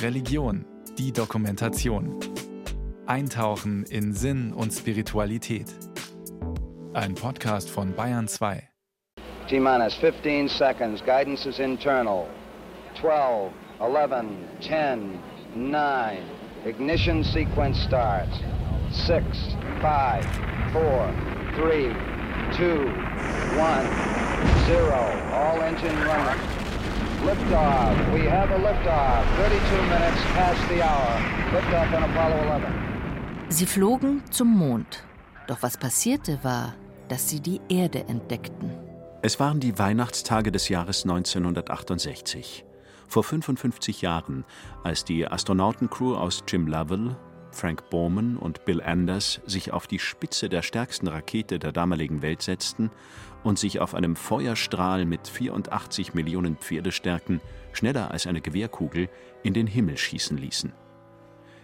Religion, die Dokumentation. Eintauchen in Sinn und Spiritualität. Ein Podcast von Bayern 2. T-minus 15 seconds. Guidance is internal. 12, 11, 10, 9. Ignition sequence starts. 6, 5, 4, 3, 2, 1, 0. All engine running. Liftoff. We have a liftoff. 32 minutes past the hour. Liftoff on Apollo 11. Sie flogen zum Mond. Doch was passierte war, dass sie die Erde entdeckten. Es waren die Weihnachtstage des Jahres 1968. Vor 55 Jahren, als die Astronautencrew aus Jim Lovell, Frank Borman und Bill Anders sich auf die Spitze der stärksten Rakete der damaligen Welt setzten und sich auf einem Feuerstrahl mit 84 Millionen Pferdestärken, schneller als eine Gewehrkugel, in den Himmel schießen ließen.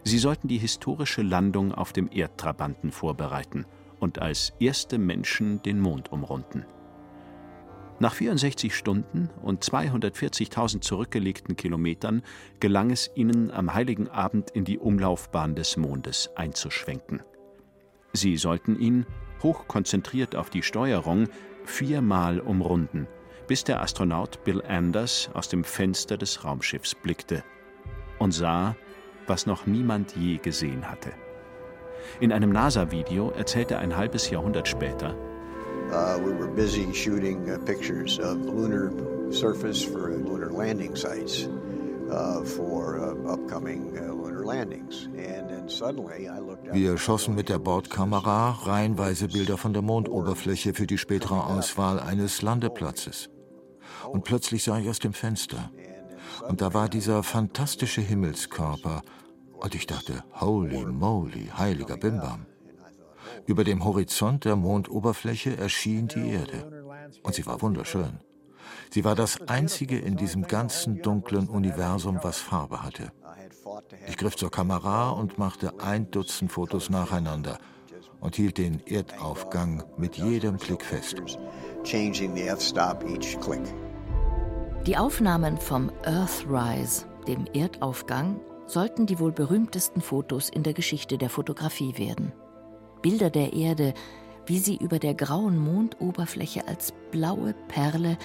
Sie sollten die historische Landung auf dem Erdtrabanten vorbereiten und als erste Menschen den Mond umrunden. Nach 64 Stunden und 240.000 zurückgelegten Kilometern gelang es ihnen am heiligen Abend in die Umlaufbahn des Mondes einzuschwenken. Sie sollten ihn, hochkonzentriert auf die Steuerung, viermal umrunden, bis der Astronaut Bill Anders aus dem Fenster des Raumschiffs blickte und sah, was noch niemand je gesehen hatte. In einem NASA-Video erzählte er ein halbes Jahrhundert später, Uh, we were busy shooting uh, pictures of lunar surface for lunar landing sites uh, for uh, upcoming uh, lunar landings. And then suddenly I looked Wir schossen mit der Bordkamera reihenweise Bilder von der Mondoberfläche für die spätere Auswahl eines Landeplatzes. Und plötzlich sah ich aus dem Fenster. Und da war dieser fantastische Himmelskörper. Und ich dachte, holy moly, heiliger Bimbam. Über dem Horizont der Mondoberfläche erschien die Erde. Und sie war wunderschön. Sie war das einzige in diesem ganzen dunklen Universum, was Farbe hatte. Ich griff zur Kamera und machte ein Dutzend Fotos nacheinander und hielt den Erdaufgang mit jedem Klick fest. Die Aufnahmen vom Earthrise, dem Erdaufgang, sollten die wohl berühmtesten Fotos in der Geschichte der Fotografie werden. Bilder der Erde, wie sie über der grauen Mondoberfläche als blaue Perle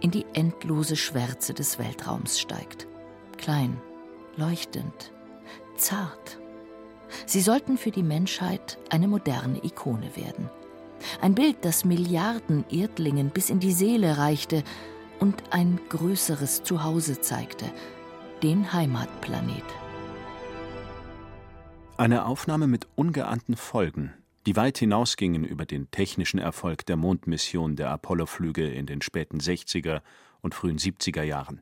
in die endlose Schwärze des Weltraums steigt. Klein, leuchtend, zart. Sie sollten für die Menschheit eine moderne Ikone werden. Ein Bild, das Milliarden Erdlingen bis in die Seele reichte und ein größeres Zuhause zeigte, den Heimatplanet. Eine Aufnahme mit ungeahnten Folgen, die weit hinausgingen über den technischen Erfolg der Mondmission der Apollo-Flüge in den späten 60er und frühen 70er Jahren.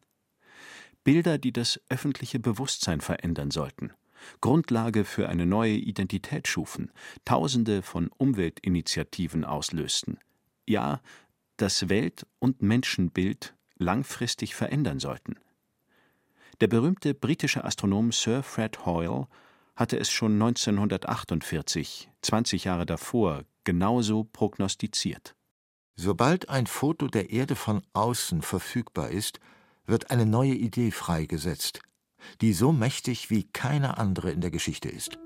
Bilder, die das öffentliche Bewusstsein verändern sollten, Grundlage für eine neue Identität schufen, Tausende von Umweltinitiativen auslösten, ja, das Welt- und Menschenbild langfristig verändern sollten. Der berühmte britische Astronom Sir Fred Hoyle hatte es schon 1948, 20 Jahre davor, genauso prognostiziert. Sobald ein Foto der Erde von außen verfügbar ist, wird eine neue Idee freigesetzt, die so mächtig wie keine andere in der Geschichte ist.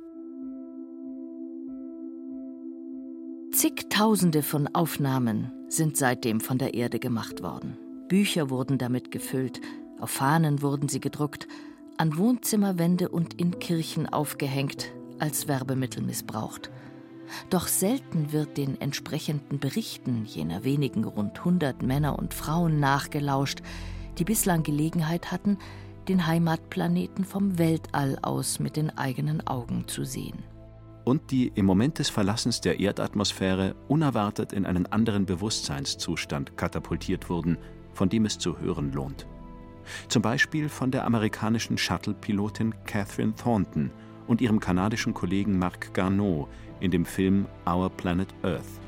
Zigtausende von Aufnahmen sind seitdem von der Erde gemacht worden. Bücher wurden damit gefüllt, auf Fahnen wurden sie gedruckt, an Wohnzimmerwände und in Kirchen aufgehängt, als Werbemittel missbraucht. Doch selten wird den entsprechenden Berichten jener wenigen rund 100 Männer und Frauen nachgelauscht, die bislang Gelegenheit hatten, den Heimatplaneten vom Weltall aus mit den eigenen Augen zu sehen. Und die im Moment des Verlassens der Erdatmosphäre unerwartet in einen anderen Bewusstseinszustand katapultiert wurden, von dem es zu hören lohnt. Zum Beispiel von der amerikanischen Shuttle-Pilotin Catherine Thornton und ihrem kanadischen Kollegen Marc Garneau in dem Film Our Planet Earth.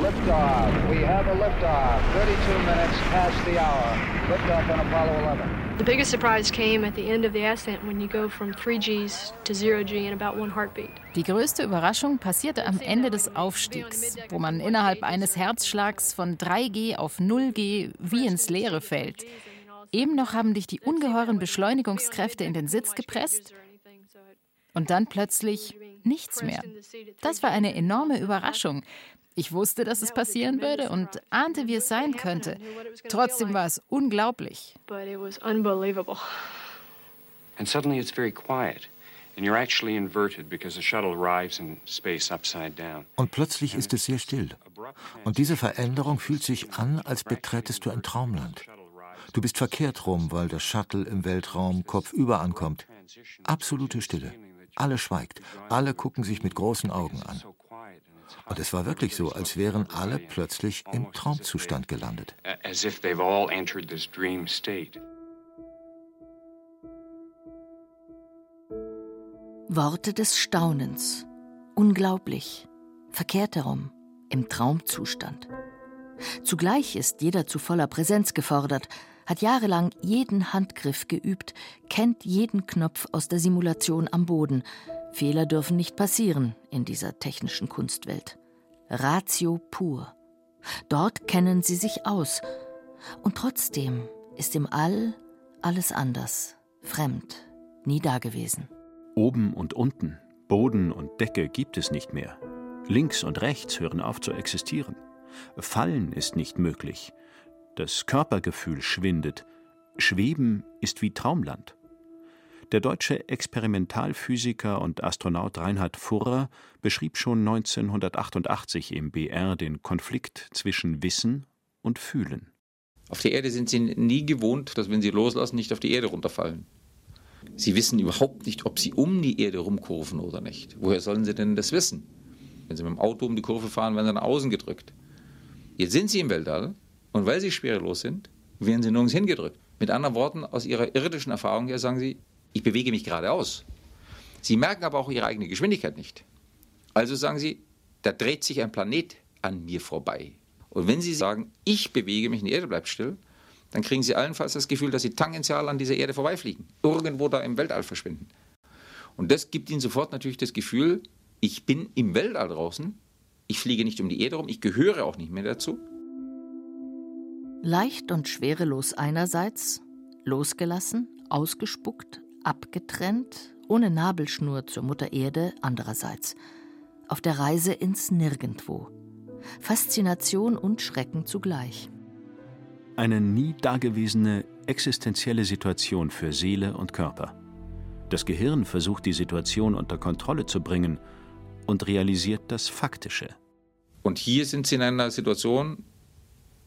Liftoff. We have a liftoff. 32 minutes past the hour. Liftoff on Apollo 11. The biggest surprise came at the end of the ascent when you go from 3Gs to 0G in about one heartbeat. Die größte Überraschung passierte am Ende des Aufstiegs, wo man innerhalb eines Herzschlags von 3G auf 0G wie ins Leere fällt. Eben noch haben dich die ungeheuren Beschleunigungskräfte in den Sitz gepresst und dann plötzlich nichts mehr. Das war eine enorme Überraschung. Ich wusste, dass es passieren würde und ahnte, wie es sein könnte. Trotzdem war es unglaublich. And suddenly it's very quiet. Und plötzlich ist es sehr still. Und diese Veränderung fühlt sich an, als beträtest du ein Traumland. Du bist verkehrt rum, weil das Shuttle im Weltraum kopfüber ankommt. Absolute Stille. Alle schweigt. Alle gucken sich mit großen Augen an. Und es war wirklich so, als wären alle plötzlich im Traumzustand gelandet. Worte des Staunens. Unglaublich. Verkehrt herum. Im Traumzustand. Zugleich ist jeder zu voller Präsenz gefordert, hat jahrelang jeden Handgriff geübt, kennt jeden Knopf aus der Simulation am Boden. Fehler dürfen nicht passieren in dieser technischen Kunstwelt. Ratio pur. Dort kennen sie sich aus. Und trotzdem ist im All alles anders, fremd, nie dagewesen. Oben und unten, Boden und Decke gibt es nicht mehr. Links und rechts hören auf zu existieren. Fallen ist nicht möglich. Das Körpergefühl schwindet. Schweben ist wie Traumland. Der deutsche Experimentalphysiker und Astronaut Reinhard Furrer beschrieb schon 1988 im BR den Konflikt zwischen Wissen und Fühlen. Auf der Erde sind sie nie gewohnt, dass wenn sie loslassen, nicht auf die Erde runterfallen. Sie wissen überhaupt nicht, ob sie um die Erde rumkurven oder nicht. Woher sollen sie denn das wissen? Wenn sie mit dem Auto um die Kurve fahren, werden sie nach außen gedrückt. Jetzt sind sie im Weltall und weil sie schwerelos sind, werden sie nirgends hingedrückt. Mit anderen Worten, aus ihrer irdischen Erfahrung her sagen sie, ich bewege mich geradeaus. Sie merken aber auch ihre eigene Geschwindigkeit nicht. Also sagen sie, da dreht sich ein Planet an mir vorbei. Und wenn sie sagen, ich bewege mich die Erde bleibt still, dann kriegen sie allenfalls das Gefühl, dass sie tangential an dieser Erde vorbeifliegen, irgendwo da im Weltall verschwinden. Und das gibt ihnen sofort natürlich das Gefühl, ich bin im Weltall draußen, ich fliege nicht um die Erde rum, ich gehöre auch nicht mehr dazu. Leicht und schwerelos einerseits, losgelassen, ausgespuckt, abgetrennt, ohne Nabelschnur zur Mutter Erde andererseits. Auf der Reise ins Nirgendwo. Faszination und Schrecken zugleich. Eine nie dagewesene existenzielle Situation für Seele und Körper. Das Gehirn versucht die Situation unter Kontrolle zu bringen und realisiert das Faktische. Und hier sind sie in einer Situation,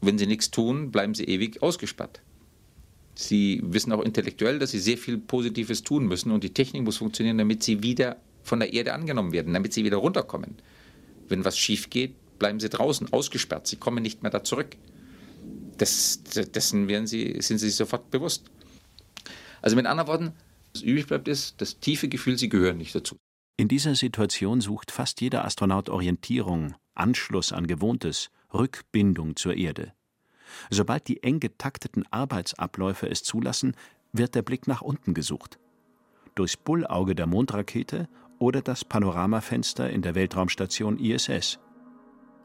wenn sie nichts tun, bleiben sie ewig ausgesperrt. Sie wissen auch intellektuell, dass sie sehr viel Positives tun müssen und die Technik muss funktionieren, damit sie wieder von der Erde angenommen werden, damit sie wieder runterkommen. Wenn was schief geht, bleiben sie draußen, ausgesperrt, sie kommen nicht mehr da zurück. Das, dessen werden sie, sind sie sich sofort bewusst. Also mit anderen Worten, was übrig bleibt, ist das tiefe Gefühl, sie gehören nicht dazu. In dieser Situation sucht fast jeder Astronaut Orientierung, Anschluss an Gewohntes, Rückbindung zur Erde. Sobald die eng getakteten Arbeitsabläufe es zulassen, wird der Blick nach unten gesucht. Durchs Bullauge der Mondrakete oder das Panoramafenster in der Weltraumstation ISS.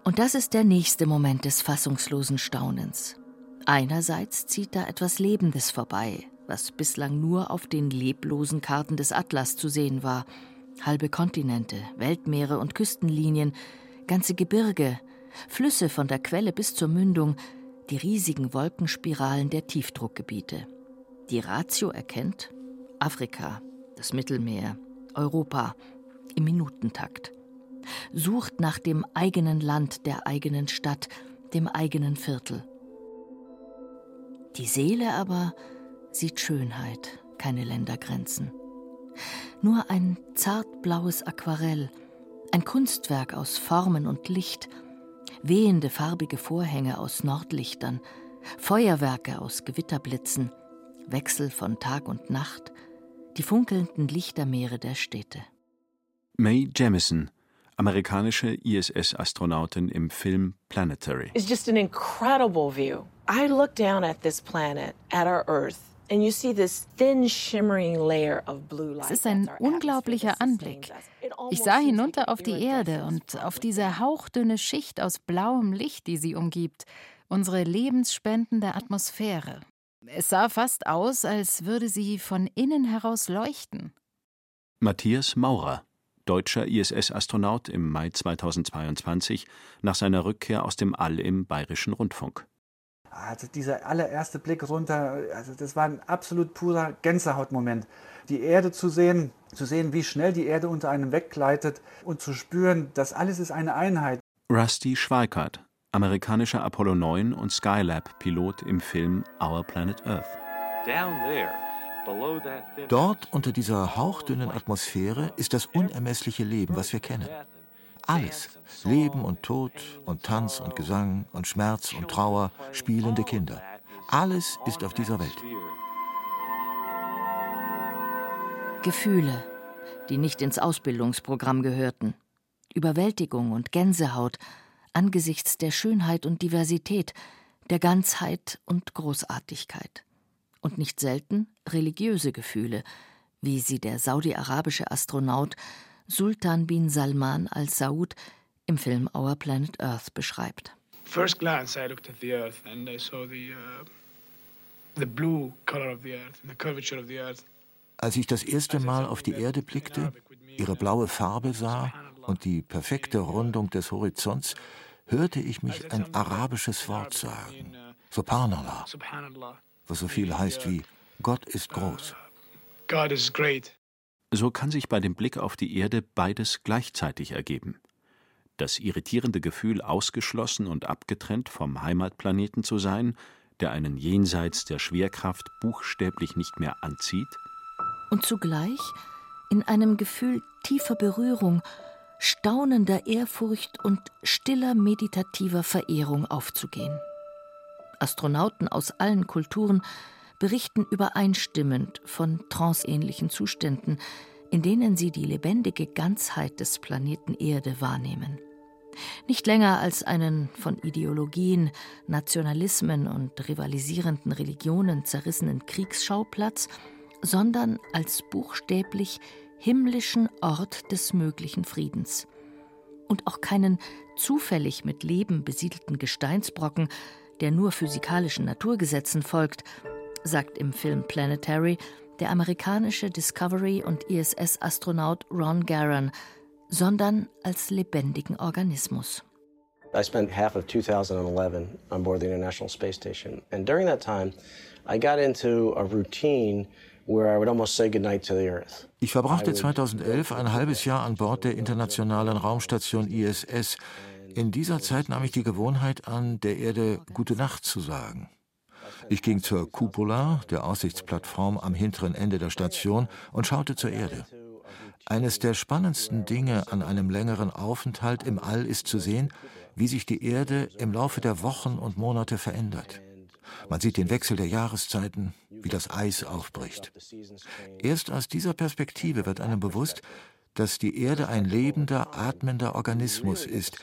Und das ist der nächste Moment des fassungslosen Staunens. Einerseits zieht da etwas Lebendes vorbei, was bislang nur auf den leblosen Karten des Atlas zu sehen war. Halbe Kontinente, Weltmeere und Küstenlinien, ganze Gebirge, Flüsse von der Quelle bis zur Mündung, die riesigen Wolkenspiralen der Tiefdruckgebiete. Die Ratio erkennt Afrika, das Mittelmeer, Europa im Minutentakt. Sucht nach dem eigenen Land, der eigenen Stadt, dem eigenen Viertel. Die Seele aber sieht Schönheit, keine Ländergrenzen. Nur ein zartblaues Aquarell, ein Kunstwerk aus Formen und Licht, wehende farbige Vorhänge aus Nordlichtern, Feuerwerke aus Gewitterblitzen, Wechsel von Tag und Nacht, die funkelnden Lichtermeere der Städte. Mae Jemison, amerikanische ISS-Astronautin im Film Planetary. It's just an incredible view. I look down at this planet, at our Earth. Es ist ein unglaublicher Anblick. Ich sah hinunter auf die Erde und auf diese hauchdünne Schicht aus blauem Licht, die sie umgibt, unsere lebensspendende Atmosphäre. Es sah fast aus, als würde sie von innen heraus leuchten. Matthias Maurer, deutscher ISS-Astronaut im Mai 2022 nach seiner Rückkehr aus dem All im Bayerischen Rundfunk. Also dieser allererste Blick runter, also das war ein absolut purer Gänsehautmoment. Die Erde zu sehen, zu sehen, wie schnell die Erde unter einem weggleitet und zu spüren, dass alles ist eine Einheit. Rusty Schweikart, amerikanischer Apollo 9 und Skylab-Pilot im Film Our Planet Earth. Dort unter dieser hauchdünnen Atmosphäre ist das unermessliche Leben, was wir kennen. Alles. Leben und Tod und Tanz und Gesang und Schmerz und Trauer, spielende Kinder. Alles ist auf dieser Welt. Gefühle, die nicht ins Ausbildungsprogramm gehörten. Überwältigung und Gänsehaut angesichts der Schönheit und Diversität, der Ganzheit und Großartigkeit. Und nicht selten religiöse Gefühle, wie sie der saudi-arabische Astronaut Sultan bin Salman al-Saud im Film Our Planet Earth beschreibt. First glance I looked at the earth and I saw the uh, the blue color of the earth and the curvature of the earth. Als ich das erste Mal auf die Erde blickte, ihre blaue Farbe sah und die perfekte Rundung des Horizonts, hörte ich mich ein arabisches Wort sagen, Subhanallah, was so viel heißt wie Gott ist groß. God is great. So kann sich bei dem Blick auf die Erde beides gleichzeitig ergeben. Das irritierende Gefühl, ausgeschlossen und abgetrennt vom Heimatplaneten zu sein, der einen jenseits der Schwerkraft buchstäblich nicht mehr anzieht. Und zugleich in einem Gefühl tiefer Berührung, staunender Ehrfurcht und stiller meditativer Verehrung aufzugehen. Astronauten aus allen Kulturen berichten übereinstimmend von tranceähnlichen Zuständen, in denen sie die lebendige Ganzheit des Planeten Erde wahrnehmen. Nicht länger als einen von Ideologien, Nationalismen und rivalisierenden Religionen zerrissenen Kriegsschauplatz, sondern als buchstäblich himmlischen Ort des möglichen Friedens. Und auch keinen zufällig mit Leben besiedelten Gesteinsbrocken, der nur physikalischen Naturgesetzen folgt, sagt im Film Planetary der amerikanische Discovery- und ISS-Astronaut Ron Garan, sondern als lebendigen Organismus. I spent half of 2011 on board the International Space Station, and during that time, I got into a routine where I would almost say goodnight to the Earth. Ich verbrachte 2011 ein halbes Jahr an Bord der internationalen Raumstation ISS. In dieser Zeit nahm ich die Gewohnheit an, der Erde Gute Nacht zu sagen. Ich ging zur Cupola, der Aussichtsplattform am hinteren Ende der Station, und schaute zur Erde. Eines der spannendsten Dinge an einem längeren Aufenthalt im All ist zu sehen, wie sich die Erde im Laufe der Wochen und Monate verändert. Man sieht den Wechsel der Jahreszeiten, wie das Eis aufbricht. Erst aus dieser Perspektive wird einem bewusst, dass die Erde ein lebender, atmender Organismus ist,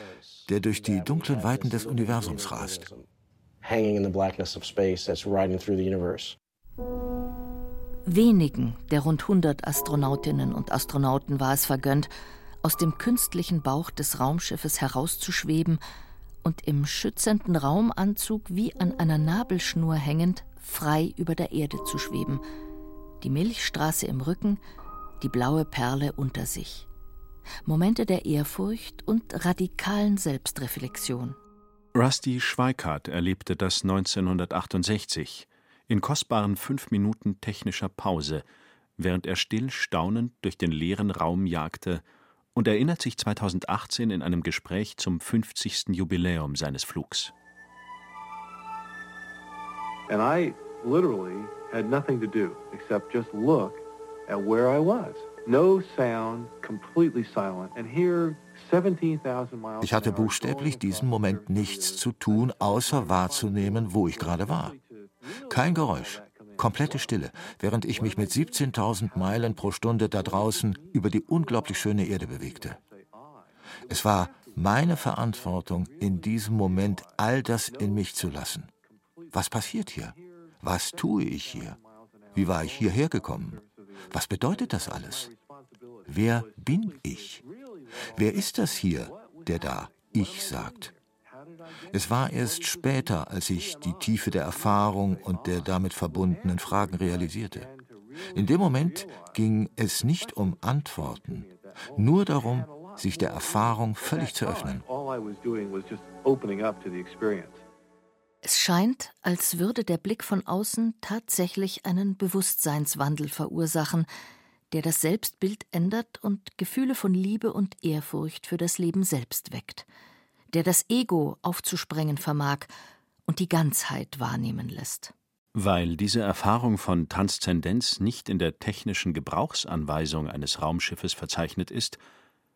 der durch die dunklen Weiten des Universums rast hanging in the blackness of space that's riding through the universe. Wenigen der rund 100 Astronautinnen und Astronauten war es vergönnt, aus dem künstlichen Bauch des Raumschiffes herauszuschweben und im schützenden Raumanzug wie an einer Nabelschnur hängend frei über der Erde zu schweben, die Milchstraße im Rücken, die blaue Perle unter sich. Momente der Ehrfurcht und radikalen Selbstreflexion. Rusty Schweikart erlebte das 1968 in kostbaren fünf Minuten technischer Pause, während er still staunend durch den leeren Raum jagte und erinnert sich 2018 in einem Gespräch zum 50. Jubiläum seines Flugs. And I literally had nothing to do except just look at where I was. No sound, completely silent. And here ich hatte buchstäblich diesen Moment nichts zu tun, außer wahrzunehmen, wo ich gerade war. Kein Geräusch, komplette Stille, während ich mich mit 17.000 Meilen pro Stunde da draußen über die unglaublich schöne Erde bewegte. Es war meine Verantwortung, in diesem Moment all das in mich zu lassen. Was passiert hier? Was tue ich hier? Wie war ich hierher gekommen? Was bedeutet das alles? Wer bin ich? Wer ist das hier, der da Ich sagt? Es war erst später, als ich die Tiefe der Erfahrung und der damit verbundenen Fragen realisierte. In dem Moment ging es nicht um Antworten, nur darum, sich der Erfahrung völlig zu öffnen. Es scheint, als würde der Blick von außen tatsächlich einen Bewusstseinswandel verursachen, der das Selbstbild ändert und Gefühle von Liebe und Ehrfurcht für das Leben selbst weckt, der das Ego aufzusprengen vermag und die Ganzheit wahrnehmen lässt. Weil diese Erfahrung von Transzendenz nicht in der technischen Gebrauchsanweisung eines Raumschiffes verzeichnet ist,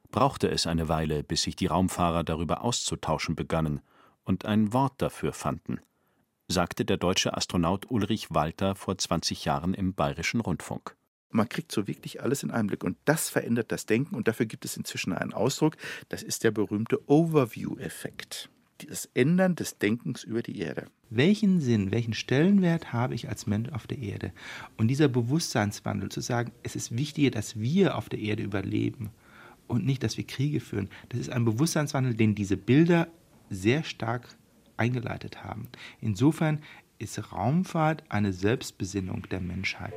brauchte es eine Weile, bis sich die Raumfahrer darüber auszutauschen begannen und ein Wort dafür fanden, sagte der deutsche Astronaut Ulrich Walter vor 20 Jahren im Bayerischen Rundfunk. Man kriegt so wirklich alles in einem Blick und das verändert das Denken und dafür gibt es inzwischen einen Ausdruck, das ist der berühmte Overview-Effekt. Das Ändern des Denkens über die Erde. Welchen Sinn, welchen Stellenwert habe ich als Mensch auf der Erde? Und dieser Bewusstseinswandel zu sagen, es ist wichtiger, dass wir auf der Erde überleben und nicht, dass wir Kriege führen. Das ist ein Bewusstseinswandel, den diese Bilder sehr stark eingeleitet haben. Insofern ist Raumfahrt eine Selbstbesinnung der Menschheit.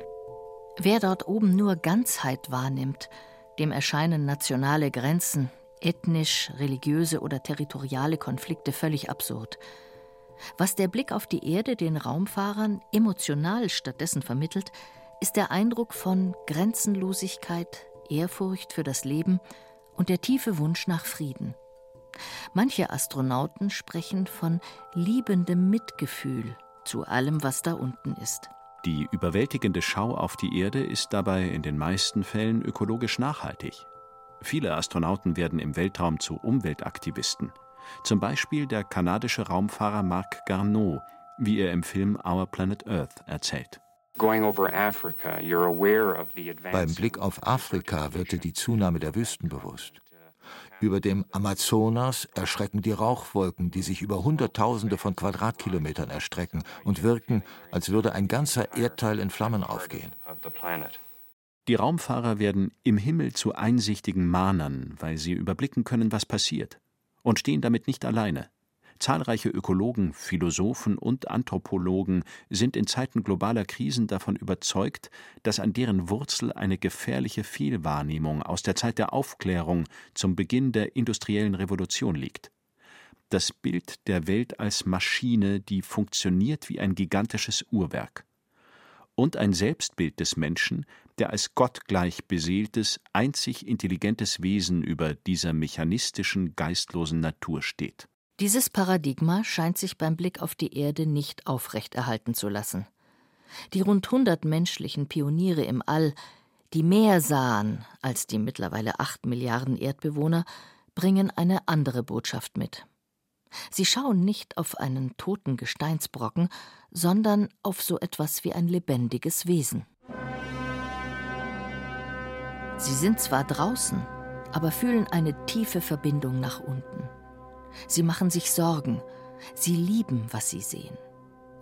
Wer dort oben nur Ganzheit wahrnimmt, dem erscheinen nationale Grenzen, ethnisch, religiöse oder territoriale Konflikte völlig absurd. Was der Blick auf die Erde den Raumfahrern emotional stattdessen vermittelt, ist der Eindruck von Grenzenlosigkeit, Ehrfurcht für das Leben und der tiefe Wunsch nach Frieden. Manche Astronauten sprechen von liebendem Mitgefühl zu allem, was da unten ist. Die überwältigende Schau auf die Erde ist dabei in den meisten Fällen ökologisch nachhaltig. Viele Astronauten werden im Weltraum zu Umweltaktivisten. Zum Beispiel der kanadische Raumfahrer Marc Garneau, wie er im Film Our Planet Earth erzählt. Beim Blick auf Afrika wird dir die Zunahme der Wüsten bewusst. Über dem Amazonas erschrecken die Rauchwolken, die sich über Hunderttausende von Quadratkilometern erstrecken und wirken, als würde ein ganzer Erdteil in Flammen aufgehen. Die Raumfahrer werden im Himmel zu einsichtigen Mahnern, weil sie überblicken können, was passiert, und stehen damit nicht alleine. Zahlreiche Ökologen, Philosophen und Anthropologen sind in Zeiten globaler Krisen davon überzeugt, dass an deren Wurzel eine gefährliche Fehlwahrnehmung aus der Zeit der Aufklärung zum Beginn der industriellen Revolution liegt. Das Bild der Welt als Maschine, die funktioniert wie ein gigantisches Uhrwerk. Und ein Selbstbild des Menschen, der als gottgleich beseeltes, einzig intelligentes Wesen über dieser mechanistischen, geistlosen Natur steht. Dieses Paradigma scheint sich beim Blick auf die Erde nicht aufrechterhalten zu lassen. Die rund 100 menschlichen Pioniere im All, die mehr sahen als die mittlerweile acht Milliarden Erdbewohner, bringen eine andere Botschaft mit. Sie schauen nicht auf einen toten Gesteinsbrocken, sondern auf so etwas wie ein lebendiges Wesen. Sie sind zwar draußen, aber fühlen eine tiefe Verbindung nach unten. Sie machen sich Sorgen. Sie lieben, was sie sehen.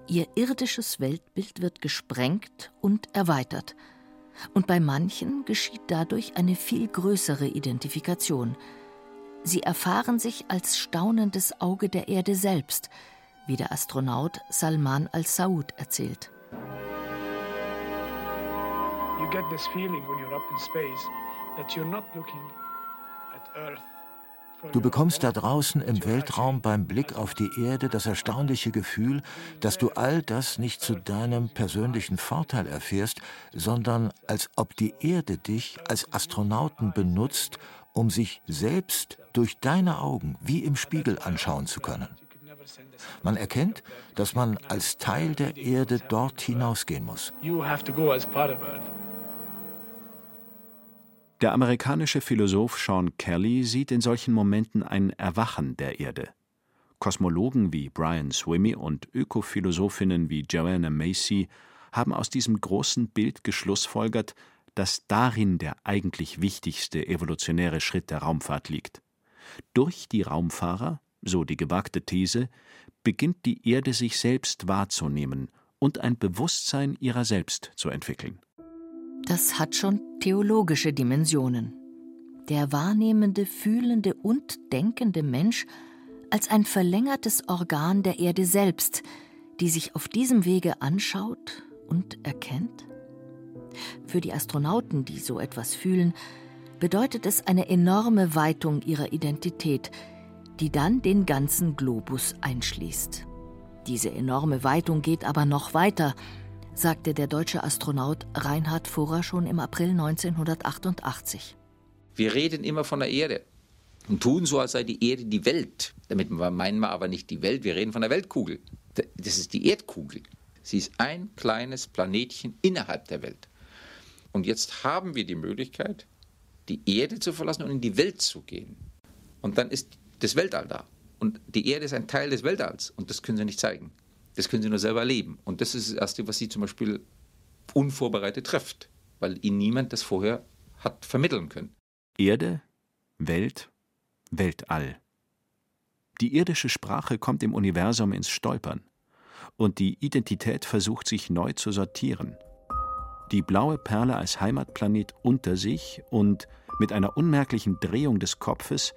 Ihr irdisches Weltbild wird gesprengt und erweitert. Und bei manchen geschieht dadurch eine viel größere Identifikation. Sie erfahren sich als staunendes Auge der Erde selbst, wie der Astronaut Salman al-Saud erzählt. You get this feeling when you're up in space that you're not looking at Earth Du bekommst da draußen im Weltraum beim Blick auf die Erde das erstaunliche Gefühl, dass du all das nicht zu deinem persönlichen Vorteil erfährst, sondern als ob die Erde dich als Astronauten benutzt, um sich selbst durch deine Augen wie im Spiegel anschauen zu können. Man erkennt, dass man als Teil der Erde dort hinausgehen muss. You have to go as part of Earth. Der amerikanische Philosoph Sean Kelly sieht in solchen Momenten ein Erwachen der Erde. Kosmologen wie Brian Swimmy und Ökophilosophinnen wie Joanna Macy haben aus diesem großen Bild geschlussfolgert, dass darin der eigentlich wichtigste evolutionäre Schritt der Raumfahrt liegt. Durch die Raumfahrer, so die gewagte These, beginnt die Erde sich selbst wahrzunehmen und ein Bewusstsein ihrer selbst zu entwickeln. Das hat schon theologische Dimensionen. Der wahrnehmende, fühlende und denkende Mensch als ein verlängertes Organ der Erde selbst, die sich auf diesem Wege anschaut und erkennt? Für die Astronauten, die so etwas fühlen, bedeutet es eine enorme Weitung ihrer Identität, die dann den ganzen Globus einschließt. Diese enorme Weitung geht aber noch weiter, sagte der deutsche Astronaut Reinhard Furrer schon im April 1988. Wir reden immer von der Erde und tun so, als sei die Erde die Welt. Damit meinen wir aber nicht die Welt, wir reden von der Weltkugel. Das ist die Erdkugel. Sie ist ein kleines Planetchen innerhalb der Welt. Und jetzt haben wir die Möglichkeit, die Erde zu verlassen und in die Welt zu gehen. Und dann ist das Weltall da. Und die Erde ist ein Teil des Weltalls und das können sie nicht zeigen. Das können sie nur selber erleben. Und das ist das Erste, was sie zum Beispiel unvorbereitet trifft, weil ihnen niemand das vorher hat vermitteln können. Erde, Welt, Weltall. Die irdische Sprache kommt im Universum ins Stolpern. Und die Identität versucht sich neu zu sortieren. Die blaue Perle als Heimatplanet unter sich und mit einer unmerklichen Drehung des Kopfes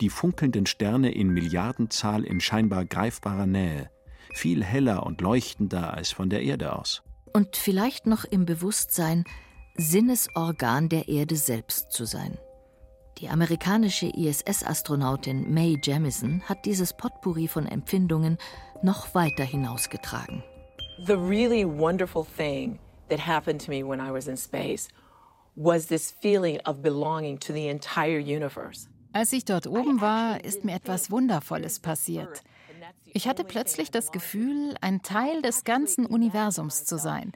die funkelnden Sterne in Milliardenzahl in scheinbar greifbarer Nähe, viel heller und leuchtender als von der Erde aus. Und vielleicht noch im Bewusstsein, Sinnesorgan der Erde selbst zu sein. Die amerikanische ISS-Astronautin Mae Jemison hat dieses Potpourri von Empfindungen noch weiter hinausgetragen. The really wonderful thing that happened to me when I was in space was this feeling of belonging to the entire universe. Als ich dort oben war, ist mir etwas Wundervolles passiert. Ich hatte plötzlich das Gefühl, ein Teil des ganzen Universums zu sein.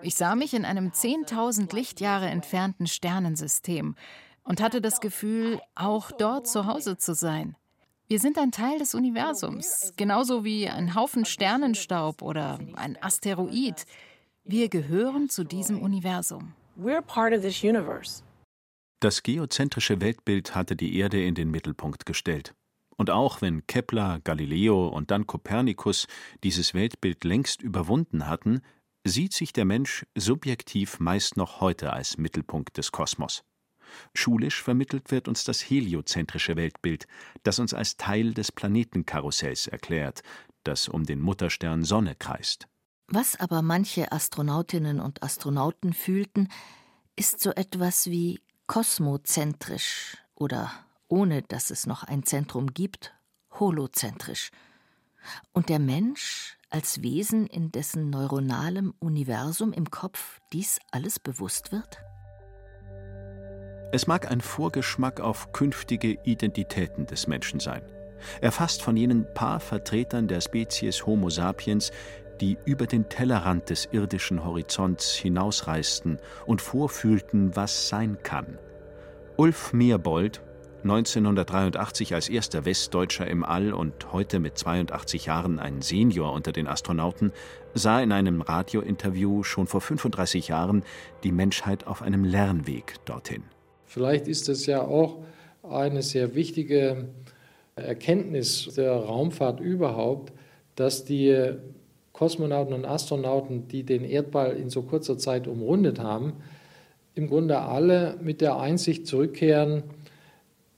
Ich sah mich in einem 10.000 Lichtjahre entfernten Sternensystem und hatte das Gefühl, auch dort zu Hause zu sein. Wir sind ein Teil des Universums, genauso wie ein Haufen Sternenstaub oder ein Asteroid. Wir gehören zu diesem Universum. We're part of this universe. Das geozentrische Weltbild hatte die Erde in den Mittelpunkt gestellt. Und auch wenn Kepler, Galileo und dann Kopernikus dieses Weltbild längst überwunden hatten, sieht sich der Mensch subjektiv meist noch heute als Mittelpunkt des Kosmos. Schulisch vermittelt wird uns das heliozentrische Weltbild, das uns als Teil des Planetenkarussells erklärt, das um den Mutterstern Sonne kreist. Was aber manche Astronautinnen und Astronauten fühlten, ist so etwas wie kosmozentrisch oder, ohne dass es noch ein Zentrum gibt, holozentrisch. Und der Mensch als Wesen, in dessen neuronalem Universum im Kopf dies alles bewusst wird? Es mag ein Vorgeschmack auf künftige Identitäten des Menschen sein. Erfasst von jenen paar Vertretern der Spezies Homo sapiens, die über den Tellerrand des irdischen Horizonts hinausreisten und vorfühlten, was sein kann. Ulf Meerbold, 1983 als erster Westdeutscher im All und heute mit 82 Jahren ein Senior unter den Astronauten, sah in einem Radiointerview schon vor 35 Jahren die Menschheit auf einem Lernweg dorthin. Vielleicht ist es ja auch eine sehr wichtige Erkenntnis der Raumfahrt überhaupt, dass die Kosmonauten und Astronauten, die den Erdball in so kurzer Zeit umrundet haben, im Grunde alle mit der Einsicht zurückkehren,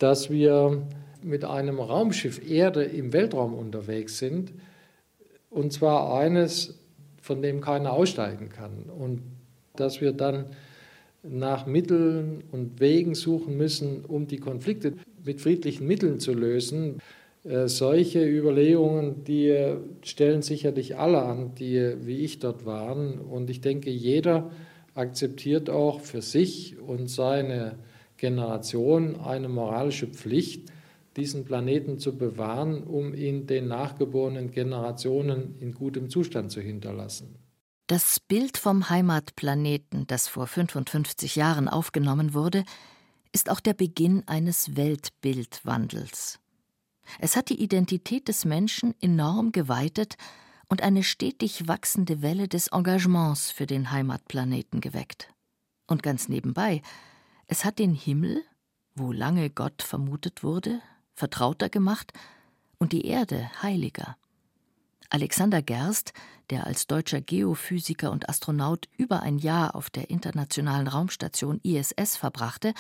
dass wir mit einem Raumschiff Erde im Weltraum unterwegs sind, und zwar eines, von dem keiner aussteigen kann. Und dass wir dann nach Mitteln und Wegen suchen müssen, um die Konflikte mit friedlichen Mitteln zu lösen. Äh, solche Überlegungen, die stellen sicherlich alle an, die wie ich dort waren. Und ich denke, jeder akzeptiert auch für sich und seine Generation eine moralische Pflicht, diesen Planeten zu bewahren, um ihn den nachgeborenen Generationen in gutem Zustand zu hinterlassen. Das Bild vom Heimatplaneten, das vor 55 Jahren aufgenommen wurde, ist auch der Beginn eines Weltbildwandels. Es hat die Identität des Menschen enorm geweitet und eine stetig wachsende Welle des Engagements für den Heimatplaneten geweckt. Und ganz nebenbei, es hat den Himmel, wo lange Gott vermutet wurde, vertrauter gemacht und die Erde heiliger. Alexander Gerst, der als deutscher Geophysiker und Astronaut über ein Jahr auf der internationalen Raumstation ISS verbrachte,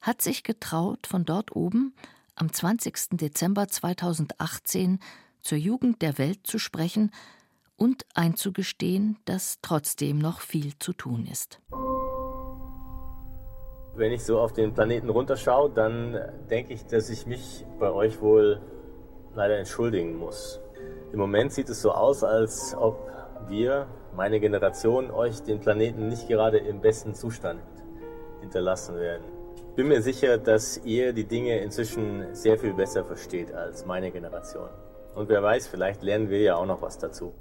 hat sich getraut, von dort oben am 20. Dezember 2018 zur Jugend der Welt zu sprechen und einzugestehen, dass trotzdem noch viel zu tun ist. Wenn ich so auf den Planeten runterschaue, dann denke ich, dass ich mich bei euch wohl leider entschuldigen muss. Im Moment sieht es so aus, als ob wir, meine Generation, euch den Planeten nicht gerade im besten Zustand hinterlassen werden. Ich bin mir sicher, dass ihr die Dinge inzwischen sehr viel besser versteht als meine Generation. Und wer weiß, vielleicht lernen wir ja auch noch was dazu.